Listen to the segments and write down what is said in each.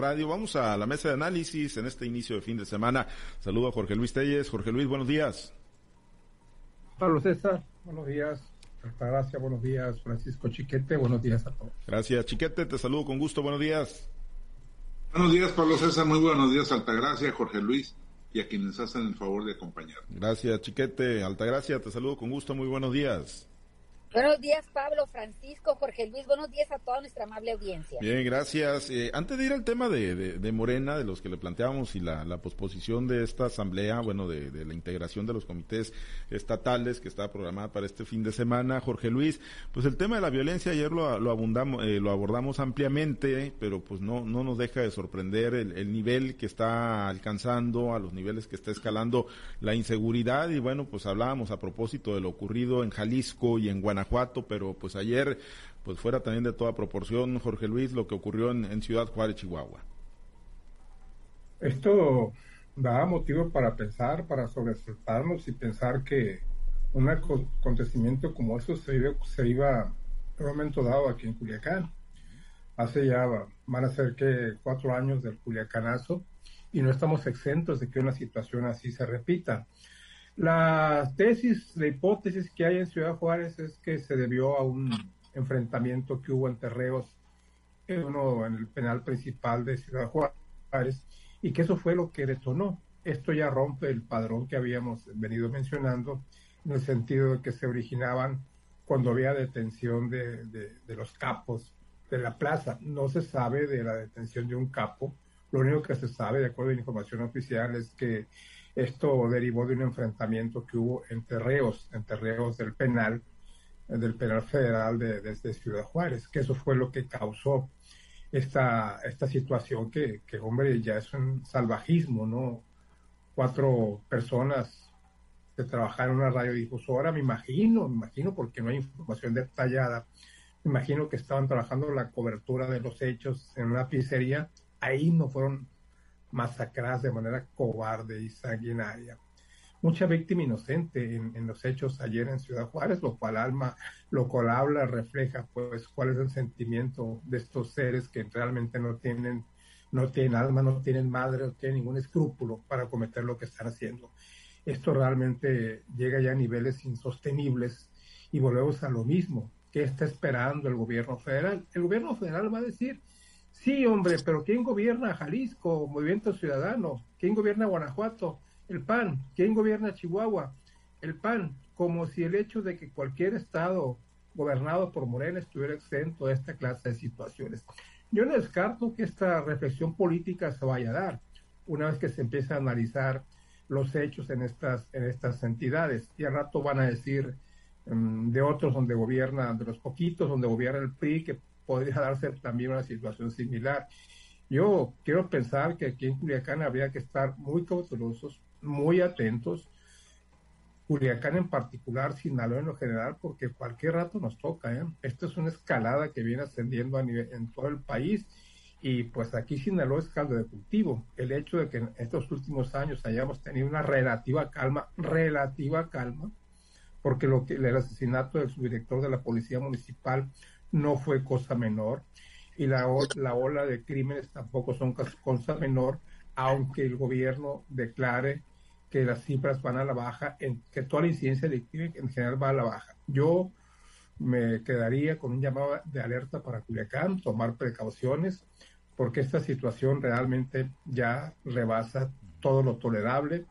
Radio. Vamos a la mesa de análisis en este inicio de fin de semana. Saludo a Jorge Luis Telles. Jorge Luis, buenos días. Pablo César, buenos días. Gracias, buenos días. Francisco Chiquete, buenos días a todos. Gracias, Chiquete, te saludo con gusto. Buenos días. Buenos días, Pablo César. Muy buenos días, Altagracia, Jorge Luis y a quienes hacen el favor de acompañar. Gracias, Chiquete. Altagracia, te saludo con gusto. Muy buenos días. Buenos días, Pablo, Francisco, Jorge Luis. Buenos días a toda nuestra amable audiencia. Bien, gracias. Eh, antes de ir al tema de, de, Morena, de los que le planteábamos y la, la posposición de esta asamblea, bueno, de, de, la integración de los comités estatales que está programada para este fin de semana, Jorge Luis, pues el tema de la violencia ayer lo, lo, abundamos, eh, lo abordamos ampliamente, pero pues no, no nos deja de sorprender el, el nivel que está alcanzando, a los niveles que está escalando la inseguridad y bueno, pues hablábamos a propósito de lo ocurrido en Jalisco y en Guanajuato Guanajuato, pero pues ayer, pues fuera también de toda proporción, Jorge Luis, lo que ocurrió en, Ciudad Juárez, Chihuahua. Esto da motivo para pensar, para sobresaltarnos y pensar que un acontecimiento como eso se iba, se iba en un momento dado aquí en Culiacán. Hace ya, van a ser que cuatro años del Culiacanazo y no estamos exentos de que una situación así se repita. La tesis, la hipótesis que hay en Ciudad Juárez es que se debió a un enfrentamiento que hubo entre reos, uno en el penal principal de Ciudad Juárez, y que eso fue lo que detonó. Esto ya rompe el padrón que habíamos venido mencionando, en el sentido de que se originaban cuando había detención de, de los capos de la plaza. No se sabe de la detención de un capo, lo único que se sabe, de acuerdo a la información oficial, es que esto derivó de un enfrentamiento que hubo entre reos, entre reos del penal, del penal federal de, desde Ciudad Juárez, que eso fue lo que causó esta, esta situación que, que, hombre, ya es un salvajismo, ¿no? Cuatro personas que trabajaron en una radiodifusora, me imagino, me imagino porque no hay información detallada, me imagino que estaban trabajando la cobertura de los hechos en una pizzería, ahí no fueron masacradas de manera cobarde y sanguinaria. Mucha víctima inocente en, los hechos ayer en Ciudad Juárez, lo cual alma, lo cual habla, refleja pues cuál es el sentimiento de estos seres que realmente no tienen, no tienen alma, no tienen madre, no tienen ningún escrúpulo para cometer lo que están haciendo. Esto realmente llega ya a niveles insostenibles y volvemos a lo mismo. ¿Qué está esperando el gobierno federal? El gobierno federal va a decir, Sí, hombre, pero ¿quién gobierna Jalisco? Movimiento Ciudadano. ¿Quién gobierna Guanajuato? El PAN. ¿Quién gobierna Chihuahua? El PAN. Como si el hecho de que cualquier estado gobernado por Morena estuviera exento de esta clase de situaciones. Yo no descarto que esta reflexión política se vaya a dar una vez que se empiece a analizar los hechos en estas, en estas entidades. Y al rato van a decir mm, de otros donde gobierna, de los poquitos donde gobierna el PRI, que podría darse también una situación similar. Yo quiero pensar que aquí en Culiacán habría que estar muy cautelosos, muy atentos. Culiacán en particular, Sinaloa en lo general, porque cualquier rato nos toca. ¿eh? Esto es una escalada que viene ascendiendo a nivel, en todo el país y pues aquí Sinaloa es caldo de cultivo. El hecho de que en estos últimos años hayamos tenido una relativa calma, relativa calma, porque lo que el asesinato del subdirector de la Policía Municipal no fue cosa menor y la, la ola de crímenes tampoco son cosa menor, aunque el gobierno declare que las cifras van a la baja, en, que toda la incidencia delictiva en general va a la baja. Yo me quedaría con un llamado de alerta para Culiacán, tomar precauciones, porque esta situación realmente ya rebasa todo lo tolerable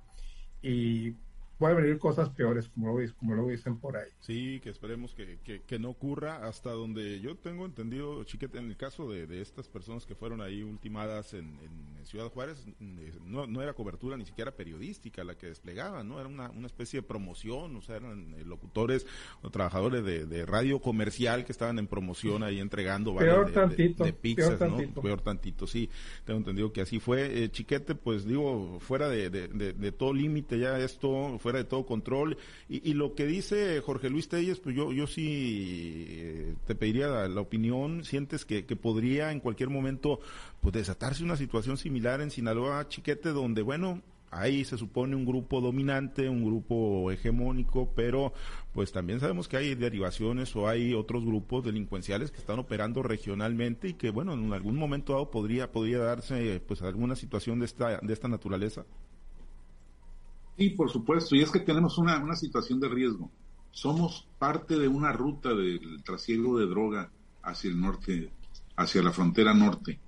y pueden venir cosas peores, como lo, como lo dicen por ahí. Sí, que esperemos que, que, no ocurra hasta donde yo tengo entendido, Chiquete, en el caso de, de estas personas que fueron ahí ultimadas en, en Ciudad Juárez, eh, no, no, era cobertura ni siquiera periodística la que desplegaban, ¿no? Era una, una especie de promoción, o sea, eran eh, locutores o trabajadores de, de radio comercial que estaban en promoción ahí entregando peor tantito, de, pizzas, peor ¿no? Peor tantito, sí, tengo entendido que así fue. Eh, Chiquete, pues digo, fuera de, de todo límite ya esto, fuera de todo control. Y, lo que dice Jorge Luis Telles, pues yo, yo sí eh, te pediría la, opinión. ¿Sientes que, podría en cualquier momento pues desatarse una situación similar en Sinaloa, Chiquete, donde, bueno, hay se supone un grupo dominante, un grupo hegemónico, pero pues también sabemos que hay derivaciones o hay otros grupos delincuenciales que están operando regionalmente y que bueno, en algún momento dado podría podría darse pues alguna situación de esta de esta naturaleza. Sí, por supuesto, y es que tenemos una, una situación de riesgo. Somos parte de una ruta del trasiego de droga hacia el norte, hacia la frontera norte.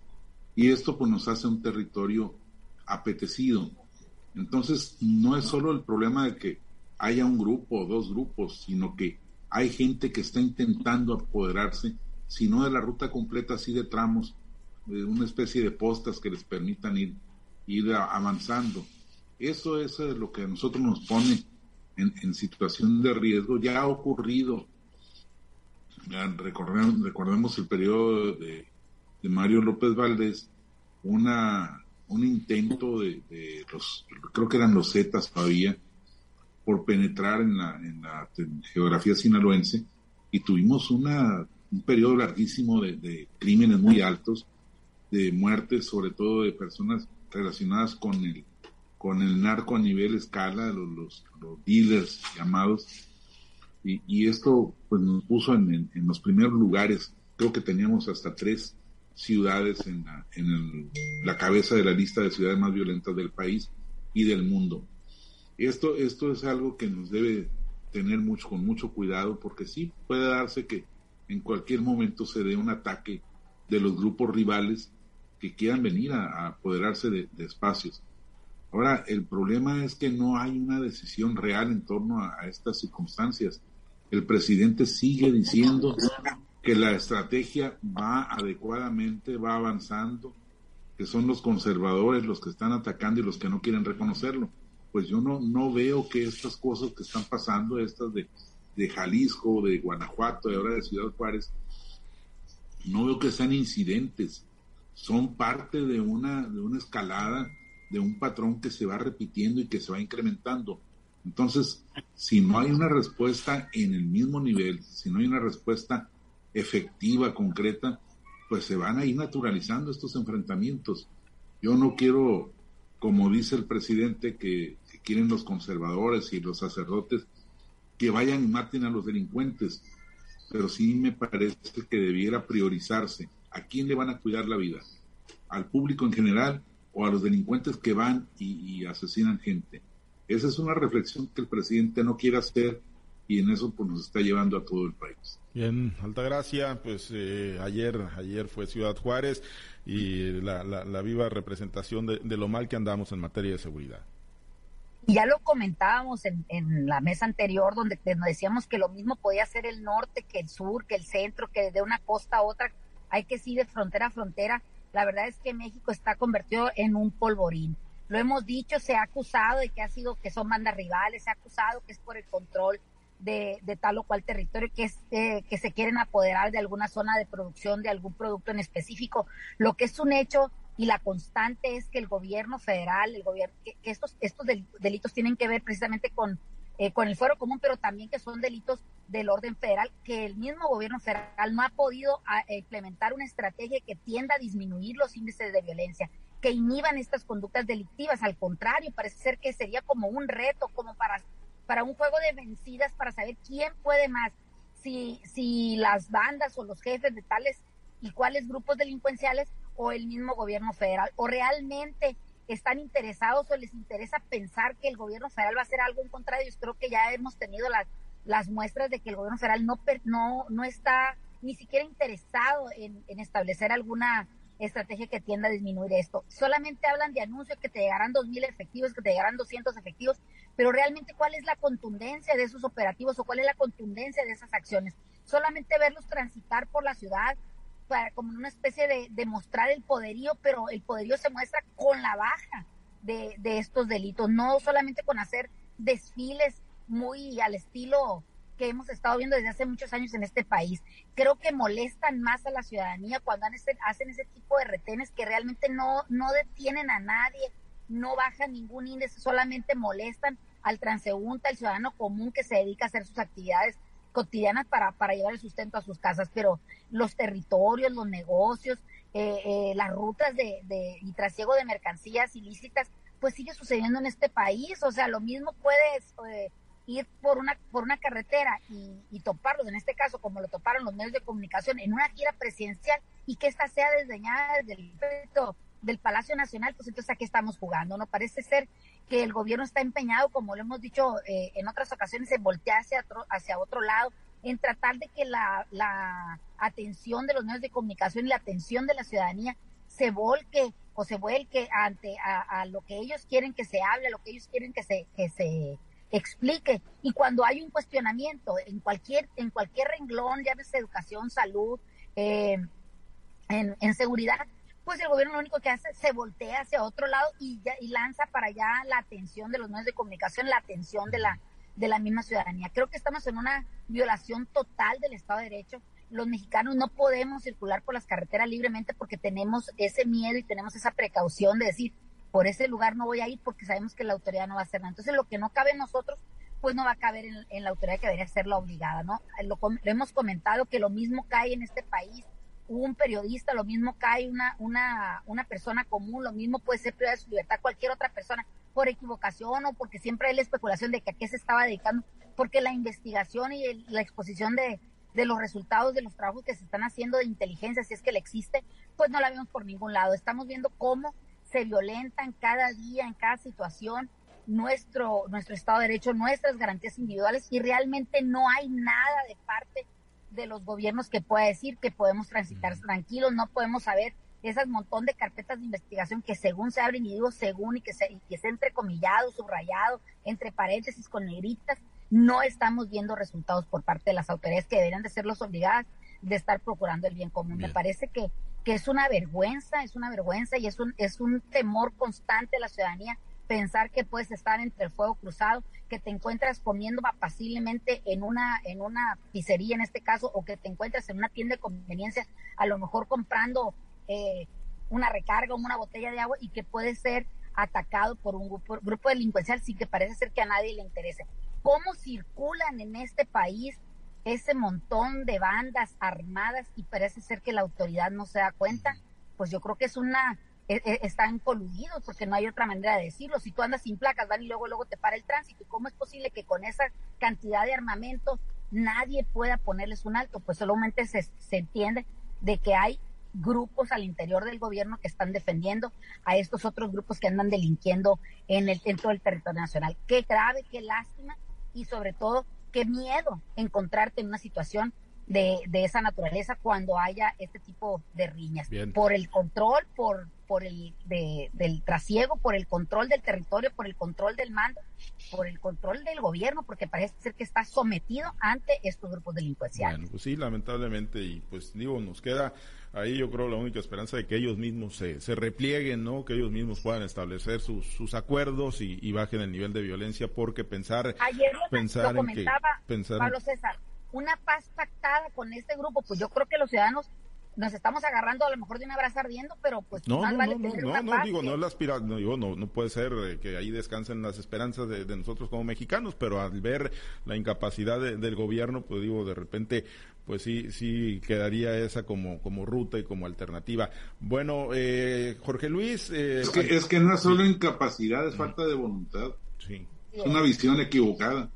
Y esto pues nos hace un territorio apetecido. Entonces, no es solo el problema de que haya un grupo o dos grupos, sino que hay gente que está intentando apoderarse, si no de la ruta completa, así de tramos, de una especie de postas que les permitan ir, ir avanzando. Eso es eh, lo que a nosotros nos pone en, situación de riesgo. Ya ha ocurrido, recordemos, recordemos el periodo de, Mario López Valdés, una, un intento de, los, creo que eran los Zetas todavía, por penetrar en la, en la geografía sinaloense y tuvimos una, un periodo larguísimo de, de, crímenes muy altos, de muertes, sobre todo de personas relacionadas con el con el narco a nivel escala, los, los, dealers llamados, y, y, esto pues nos puso en, en, los primeros lugares, creo que teníamos hasta tres ciudades en, la, en el, la cabeza de la lista de ciudades más violentas del país y del mundo. Esto, esto es algo que nos debe tener mucho, con mucho cuidado, porque sí puede darse que en cualquier momento se dé un ataque de los grupos rivales que quieran venir a, apoderarse de, de espacios. Ahora, el problema es que no hay una decisión real en torno a, estas circunstancias. El presidente sigue diciendo que la estrategia va adecuadamente, va avanzando, que son los conservadores los que están atacando y los que no quieren reconocerlo. Pues yo no, no veo que estas cosas que están pasando, estas de, de Jalisco, de Guanajuato y ahora de Ciudad Juárez, no veo que sean incidentes, son parte de una, de una escalada de un patrón que se va repitiendo y que se va incrementando. Entonces, si no hay una respuesta en el mismo nivel, si no hay una respuesta efectiva, concreta, pues se van a ir naturalizando estos enfrentamientos. Yo no quiero, como dice el presidente, que, quieren los conservadores y los sacerdotes, que vayan y maten a los delincuentes, pero sí me parece que debiera priorizarse a quién le van a cuidar la vida, al público en general o a los delincuentes que van y, asesinan gente. Esa es una reflexión que el presidente no quiere hacer y en eso pues nos está llevando a todo el país. Bien, Altagracia, pues eh, ayer ayer fue Ciudad Juárez y la, la, viva representación de, lo mal que andamos en materia de seguridad. Ya lo comentábamos en, en la mesa anterior, donde nos decíamos que lo mismo podía ser el norte que el sur, que el centro, que de una costa a otra hay que ir de frontera a frontera la verdad es que México está convertido en un polvorín. Lo hemos dicho, se ha acusado de que ha sido, que son bandas rivales, se ha acusado que es por el control de, tal o cual territorio, que, es, eh, que se quieren apoderar de alguna zona de producción de algún producto en específico. Lo que es un hecho y la constante es que el gobierno federal, el gobierno, que, estos, estos delitos tienen que ver precisamente con eh, con el fuero común, pero también que son delitos del orden federal, que el mismo gobierno federal no ha podido ah, implementar una estrategia que tienda a disminuir los índices de violencia, que inhiban estas conductas delictivas. Al contrario, parece ser que sería como un reto, como para, para un juego de vencidas, para saber quién puede más, si, si las bandas o los jefes de tales y cuáles grupos delincuenciales o el mismo gobierno federal, o realmente están interesados o les interesa pensar que el gobierno federal va a hacer algo en contra de. Creo que ya hemos tenido las, las muestras de que el gobierno federal no, no, no está ni siquiera interesado en, establecer alguna estrategia que tienda a disminuir esto. Solamente hablan de anuncios que te llegarán 2.000 efectivos, que te llegarán 200 efectivos, pero realmente cuál es la contundencia de esos operativos o cuál es la contundencia de esas acciones. Solamente verlos transitar por la ciudad, como una especie de, de, mostrar el poderío, pero el poderío se muestra con la baja de, estos delitos, no solamente con hacer desfiles muy al estilo que hemos estado viendo desde hace muchos años en este país. Creo que molestan más a la ciudadanía cuando hacen ese tipo de retenes que realmente no, no detienen a nadie, no bajan ningún índice, solamente molestan al transeúnte, al ciudadano común que se dedica a hacer sus actividades cotidianas para, para llevar el sustento a sus casas, pero los territorios, los negocios, eh, eh, las rutas de, de, y trasiego de mercancías ilícitas, pues sigue sucediendo en este país. O sea, lo mismo puedes eh, ir por una, por una carretera y, toparlos, en este caso, como lo toparon los medios de comunicación, en una gira presidencial y que esta sea desdeñada desde el del Palacio Nacional, pues entonces aquí estamos jugando, ¿no? Parece ser que el gobierno está empeñado, como lo hemos dicho eh, en otras ocasiones, en voltear hacia otro, lado, en tratar de que la, la atención de los medios de comunicación y la atención de la ciudadanía se volque o se vuelque ante a, lo que ellos quieren que se hable, a lo que ellos quieren que se, que se explique. Y cuando hay un cuestionamiento en cualquier, en cualquier renglón, ya ves educación, salud, eh, en, en, seguridad, pues el gobierno lo único que hace se voltea hacia otro lado y, ya, y lanza para allá la atención de los medios de comunicación, la atención de la, de la misma ciudadanía. Creo que estamos en una violación total del Estado de Derecho los mexicanos no podemos circular por las carreteras libremente porque tenemos ese miedo y tenemos esa precaución de decir, por ese lugar no voy a ir porque sabemos que la autoridad no va a hacer nada. Entonces, lo que no cabe en nosotros, pues no va a caber en, en la autoridad que debería ser la obligada, ¿no? Lo, lo, hemos comentado que lo mismo cae en este país, un periodista, lo mismo cae una, una, una persona común, lo mismo puede ser privada de su libertad cualquier otra persona por equivocación o porque siempre hay la especulación de que a qué se estaba dedicando, porque la investigación y el, la exposición de, de los resultados de los trabajos que se están haciendo de inteligencia, si es que le existe, pues no la vemos por ningún lado. Estamos viendo cómo se violentan cada día, en cada situación, nuestro, nuestro Estado de Derecho, nuestras garantías individuales y realmente no hay nada de parte de los gobiernos que pueda decir que podemos transitar tranquilos, no podemos saber esas montón de carpetas de investigación que según se abren y digo según y que se, y que se entrecomillado, subrayado, entre paréntesis con negritas, no estamos viendo resultados por parte de las autoridades que deberían de ser los obligadas de estar procurando el bien común. Bien. Me parece que, que es una vergüenza, es una vergüenza y es un, es un temor constante de la ciudadanía pensar que puedes estar entre el fuego cruzado, que te encuentras comiendo apaciblemente en una, en una pizzería en este caso, o que te encuentras en una tienda de conveniencia, a lo mejor comprando eh, una recarga o una botella de agua y que puede ser atacado por un grupo, grupo delincuencial sin que parece ser que a nadie le interese. Cómo circulan en este país ese montón de bandas armadas y parece ser que la autoridad no se da cuenta, pues yo creo que es una, están coludidos porque no hay otra manera de decirlo. Si tú andas sin placas, van y luego, luego te para el tránsito. ¿Y cómo es posible que con esa cantidad de armamento nadie pueda ponerles un alto? Pues solamente se, se entiende de que hay grupos al interior del gobierno que están defendiendo a estos otros grupos que andan delinquiendo en el dentro del territorio nacional. Qué grave, qué lástima y sobre todo qué miedo encontrarte en una situación de, de esa naturaleza cuando haya este tipo de riñas. Bien. Por el control, por, por el de, del trasiego, por el control del territorio, por el control del mando, por el control del gobierno, porque parece ser que está sometido ante estos grupos delincuenciales. Bueno, pues sí, lamentablemente, y pues digo, nos queda ahí yo creo la única esperanza de que ellos mismos se, se replieguen, ¿no? Que ellos mismos puedan establecer sus, sus acuerdos y, y bajen el nivel de violencia, porque pensar, Ayer lo, pensar lo comentaba, en que, pensar Pablo César, una paz pactada con este grupo, pues yo creo que los ciudadanos nos estamos agarrando a lo mejor de una brasa ardiendo, pero pues no, no, vale no, no, no, digo, no es la aspira, no, digo, no, no puede ser eh, que ahí descansen las esperanzas de, de, nosotros como mexicanos, pero al ver la incapacidad de, del gobierno, pues digo, de repente, pues sí, sí quedaría esa como, como ruta y como alternativa. Bueno, eh, Jorge Luis. Eh, es, que, es que no es solo sí. incapacidad, es falta de voluntad. Sí. Es una visión equivocada.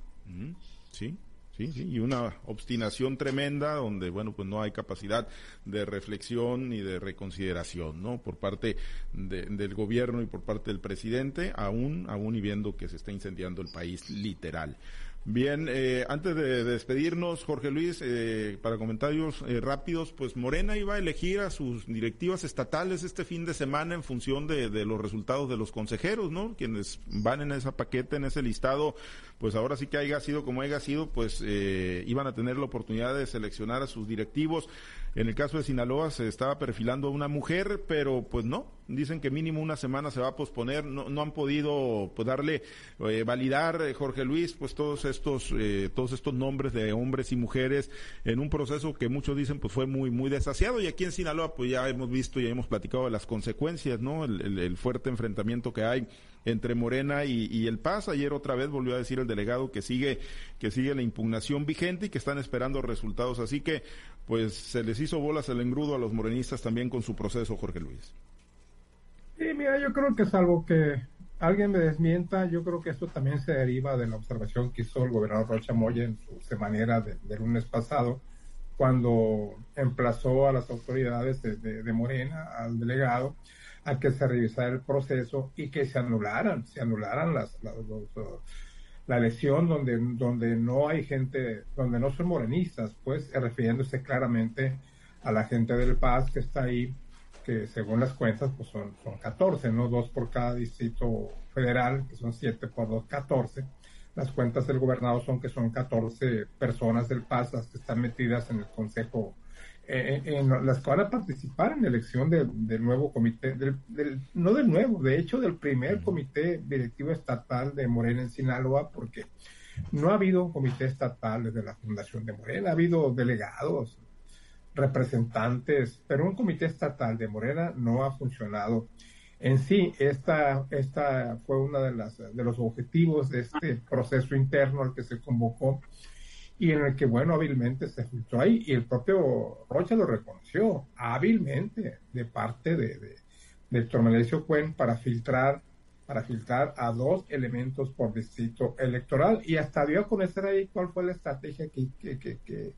Sí. Sí, sí, y una obstinación tremenda donde, bueno, pues no hay capacidad de reflexión ni de reconsideración, ¿no? Por parte de, del gobierno y por parte del presidente, aún, aún y viendo que se está incendiando el país literal. Bien, eh, antes de, de, despedirnos, Jorge Luis, eh, para comentarios eh, rápidos, pues Morena iba a elegir a sus directivas estatales este fin de semana en función de, de, los resultados de los consejeros, ¿no? Quienes van en esa paquete, en ese listado, pues ahora sí que haya sido como haya sido, pues eh, iban a tener la oportunidad de seleccionar a sus directivos. En el caso de Sinaloa se estaba perfilando a una mujer, pero pues no, Dicen que mínimo una semana se va a posponer. No, no han podido pues, darle, eh, validar, eh, Jorge Luis, pues todos estos, eh, todos estos nombres de hombres y mujeres en un proceso que muchos dicen pues fue muy, muy desasiado. Y aquí en Sinaloa pues ya hemos visto y hemos platicado de las consecuencias, ¿no? el fuerte enfrentamiento que hay entre Morena y, el Paz. Ayer otra vez volvió a decir el delegado que sigue, que sigue la impugnación vigente y que están esperando resultados. Así que, pues, se les hizo bolas el engrudo a los morenistas también con su proceso, Jorge Luis. Sí, mira, yo creo que es algo que alguien me desmienta, yo creo que esto también se deriva de la observación que hizo el gobernador Rocha Moya en su manera de, del lunes pasado, cuando emplazó a las autoridades de Morena, al delegado, a que se revisara el proceso y que se anularan, se anularan las, la elección donde, donde no hay gente, donde no son morenistas, pues refiriéndose claramente a la gente del Paz que está ahí, que según las cuentas pues son, son 14, ¿no? Dos por cada distrito federal, que son 7 por 2, 14. Las cuentas del gobernador son que son 14 personas del Paz las que están metidas en el Consejo eh, en las que van a participar en la elección del nuevo comité, del, no del nuevo, de hecho del primer comité directivo estatal de Morena en Sinaloa, porque no ha habido un comité estatal desde la fundación de Morena, ha habido delegados, representantes, pero un comité estatal de Morena no ha funcionado. En sí, esta, esta fue uno de, de los objetivos de este proceso interno al que se convocó y en el que, bueno, hábilmente se filtró ahí, y el propio Rocha lo reconoció, hábilmente, de parte de, de, de Cuen para filtrar, para filtrar a dos elementos por distrito electoral, y hasta dio a conocer ahí cuál fue la estrategia que, que, que,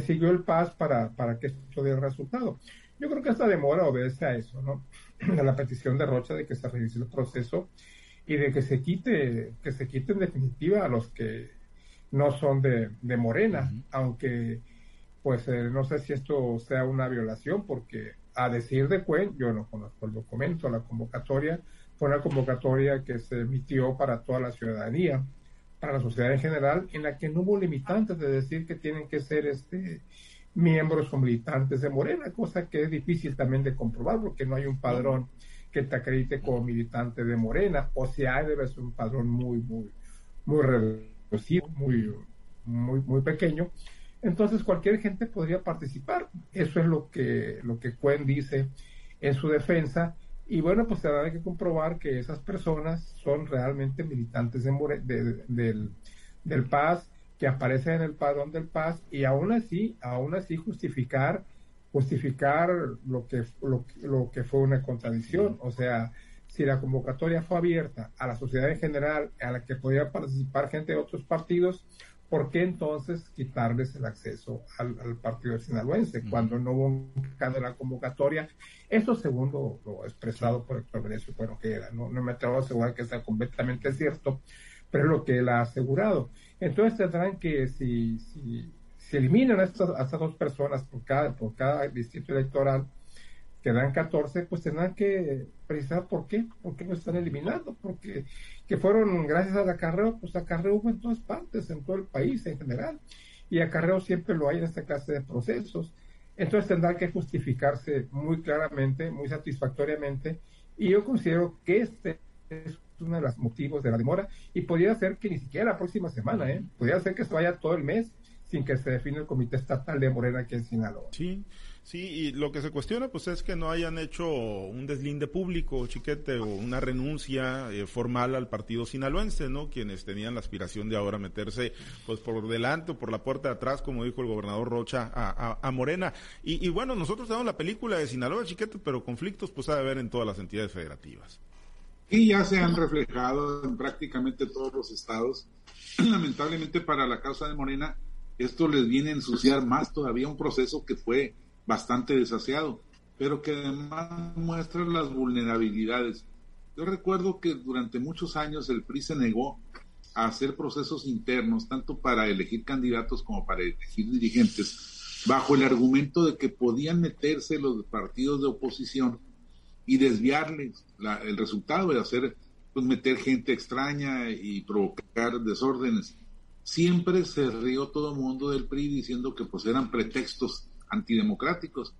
siguió el PAS para, para que esto diera resultado. Yo creo que esta demora obedece a eso, ¿no? A la petición de Rocha de que se revise el proceso y de que se quite, que se quite en definitiva a los que no son de, de Morena, aunque pues eh, no sé si esto sea una violación, porque a decir de Cuen, yo no conozco el documento, la convocatoria, fue una convocatoria que se emitió para toda la ciudadanía, para la sociedad en general, en la que no hubo limitantes de decir que tienen que ser este miembros o militantes de Morena, cosa que es difícil también de comprobar porque no hay un padrón que te acredite como militante de Morena, o si hay debe ser un padrón muy, muy, muy muy, muy, muy pequeño. Entonces cualquier gente podría participar. Eso es lo que, lo que Cuen dice en su defensa. Y bueno, pues se habrá que comprobar que esas personas son realmente militantes de, del, del Paz, que aparecen en el padrón del Paz, y aún así, aún así justificar, justificar lo que, lo, lo que fue una contradicción. O sea, si la convocatoria fue abierta a la sociedad en general, a la que podía participar gente de otros partidos, ¿por qué entonces quitarles el acceso al, partido sinaloense cuando no hubo en la convocatoria? Eso segundo lo expresado por Héctor Venecio bueno que era, no, no me atrevo a asegurar que sea completamente cierto, pero es lo que él ha asegurado. Entonces tendrán que, si, si, si eliminan a estas, a estas dos personas por cada, por cada distrito electoral, quedan 14, pues tendrán que precisar por qué, por qué no están eliminando, porque que fueron gracias al acarreo, pues acarreo hubo en todas partes, en todo el país en general, y acarreo siempre lo hay en esta clase de procesos. Entonces tendrá que justificarse muy claramente, muy satisfactoriamente, y yo considero que este es uno de los motivos de la demora, y podría ser que ni siquiera la próxima semana, ¿eh? podría ser que se vaya todo el mes sin que se define el Comité Estatal de Morena aquí en Sinaloa. Sí, Sí, y lo que se cuestiona pues es que no hayan hecho un deslinde público, chiquete, o una renuncia eh, formal al partido sinaloense, ¿no? Quienes tenían la aspiración de ahora meterse pues por delante o por la puerta de atrás, como dijo el gobernador Rocha, a, a, Morena. Y, y, bueno, nosotros tenemos la película de Sinaloa, chiquete, pero conflictos pues ha de haber en todas las entidades federativas. Y ya se han reflejado en prácticamente todos los estados. Lamentablemente para la causa de Morena, esto les viene a ensuciar más todavía un proceso que fue bastante desasiado, pero que además muestra las vulnerabilidades. Yo recuerdo que durante muchos años el PRI se negó a hacer procesos internos, tanto para elegir candidatos como para elegir dirigentes, bajo el argumento de que podían meterse los partidos de oposición y desviarles el resultado de hacer, pues meter gente extraña y provocar desórdenes. Siempre se rió todo el mundo del PRI diciendo que pues eran pretextos antidemocráticos.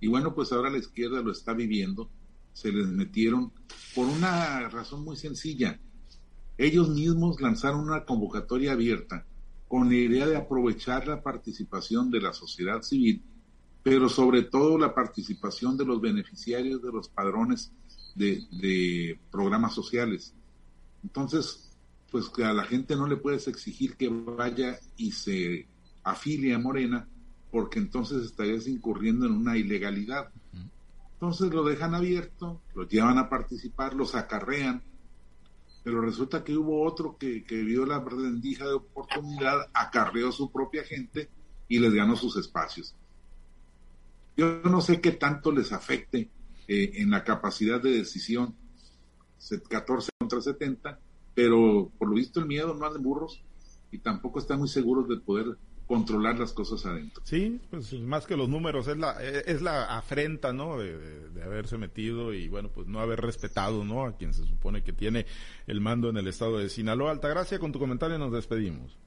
Y bueno, pues ahora la izquierda lo está viviendo. se les metieron por una razón muy sencilla. Ellos mismos lanzaron una convocatoria abierta con la idea de aprovechar la participación de la sociedad civil, pero sobre todo la participación de los beneficiarios de los padrones de, programas sociales. Entonces, pues que a la gente no le puedes exigir que vaya y se afilie a Morena, porque entonces estarías incurriendo en una ilegalidad. Entonces lo dejan abierto, lo llevan a participar, los acarrean, pero resulta que hubo otro que, que vio la rendija de oportunidad, acarreó su propia gente y les ganó sus espacios. Yo no sé qué tanto les afecte eh, en la capacidad de decisión, 14 contra 70, pero por lo visto el miedo no de burros y tampoco están muy seguros de poder controlar las cosas adentro. Sí, pues más que los números, es la, es la afrenta, ¿no? De, haberse metido y, bueno, pues no haber respetado, ¿no? A quien se supone que tiene el mando en el estado de Sinaloa. Altagracia, con tu comentario nos despedimos.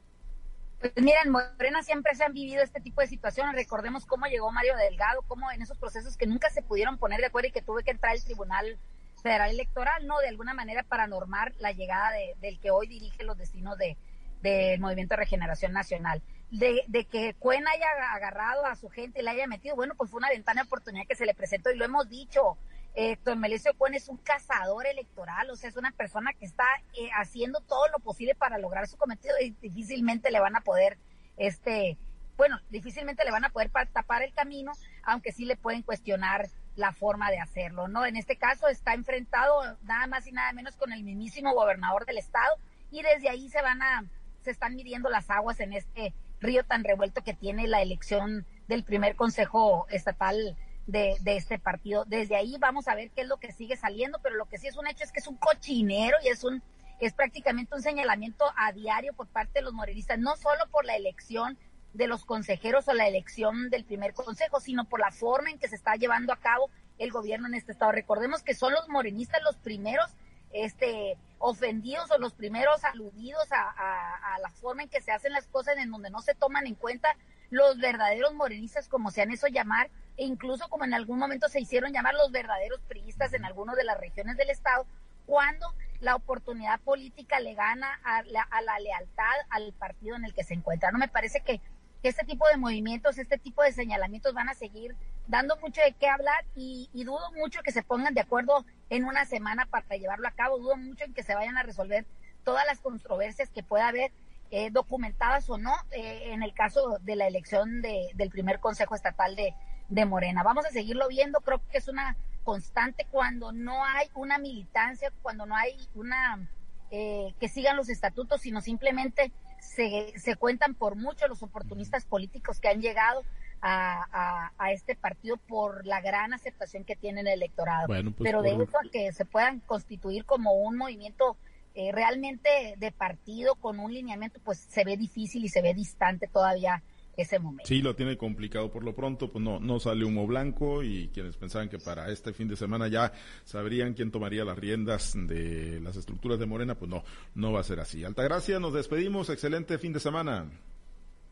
Pues miren, Morena siempre se han vivido este tipo de situaciones. Recordemos cómo llegó Mario Delgado, cómo en esos procesos que nunca se pudieron poner de acuerdo y que tuve que entrar el Tribunal Federal Electoral, ¿no? De alguna manera para normar la llegada del que hoy dirige los destinos de, del Movimiento de Regeneración Nacional. De, de, que Cuen haya agarrado a su gente y la haya metido, bueno, pues fue una ventana de oportunidad que se le presentó y lo hemos dicho. Eh, don Melesio Cuen es un cazador electoral, o sea, es una persona que está eh, haciendo todo lo posible para lograr su cometido y difícilmente le van a poder, este, bueno, difícilmente le van a poder tapar el camino, aunque sí le pueden cuestionar la forma de hacerlo, ¿no? En este caso está enfrentado nada más y nada menos con el mismísimo gobernador del estado y desde ahí se van a se están midiendo las aguas en este río tan revuelto que tiene la elección del primer consejo estatal de, de, este partido. Desde ahí vamos a ver qué es lo que sigue saliendo, pero lo que sí es un hecho es que es un cochinero y es un es prácticamente un señalamiento a diario por parte de los morenistas, no solo por la elección de los consejeros o la elección del primer consejo, sino por la forma en que se está llevando a cabo el gobierno en este estado. Recordemos que son los morenistas los primeros este, ofendidos o los primeros aludidos a, la forma en que se hacen las cosas en donde no se toman en cuenta los verdaderos morenistas, como se han eso llamar, e incluso como en algún momento se hicieron llamar los verdaderos priistas en algunas de las regiones del Estado, cuando la oportunidad política le gana a la, a la lealtad al partido en el que se encuentra. No me parece que que este tipo de movimientos, este tipo de señalamientos van a seguir dando mucho de qué hablar y, dudo mucho que se pongan de acuerdo en una semana para llevarlo a cabo, dudo mucho en que se vayan a resolver todas las controversias que pueda haber eh, documentadas o no eh, en el caso de la elección de, del primer Consejo Estatal de, de Morena. Vamos a seguirlo viendo, creo que es una constante cuando no hay una militancia, cuando no hay una eh, que sigan los estatutos, sino simplemente se, se cuentan por mucho los oportunistas políticos que han llegado a, a, este partido por la gran aceptación que tiene el electorado. Pues Pero de eso a que se puedan constituir como un movimiento eh, realmente de partido con un lineamiento, pues se ve difícil y se ve distante todavía ese momento. Sí, lo tiene complicado por lo pronto, pues no, no sale humo blanco y quienes pensaban que para este fin de semana ya sabrían quién tomaría las riendas de las estructuras de Morena, pues no, no va a ser así. Altagracia, nos despedimos, excelente fin de semana.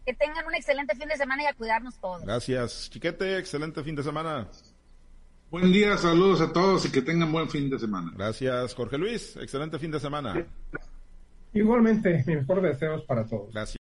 Que tengan un excelente fin de semana y a cuidarnos todos. Gracias. Chiquete, excelente fin de semana. Buen día, saludos a todos y que tengan buen fin de semana. Gracias, Jorge Luis. Excelente fin de semana. Igualmente, mis mejores deseos para todos. Gracias.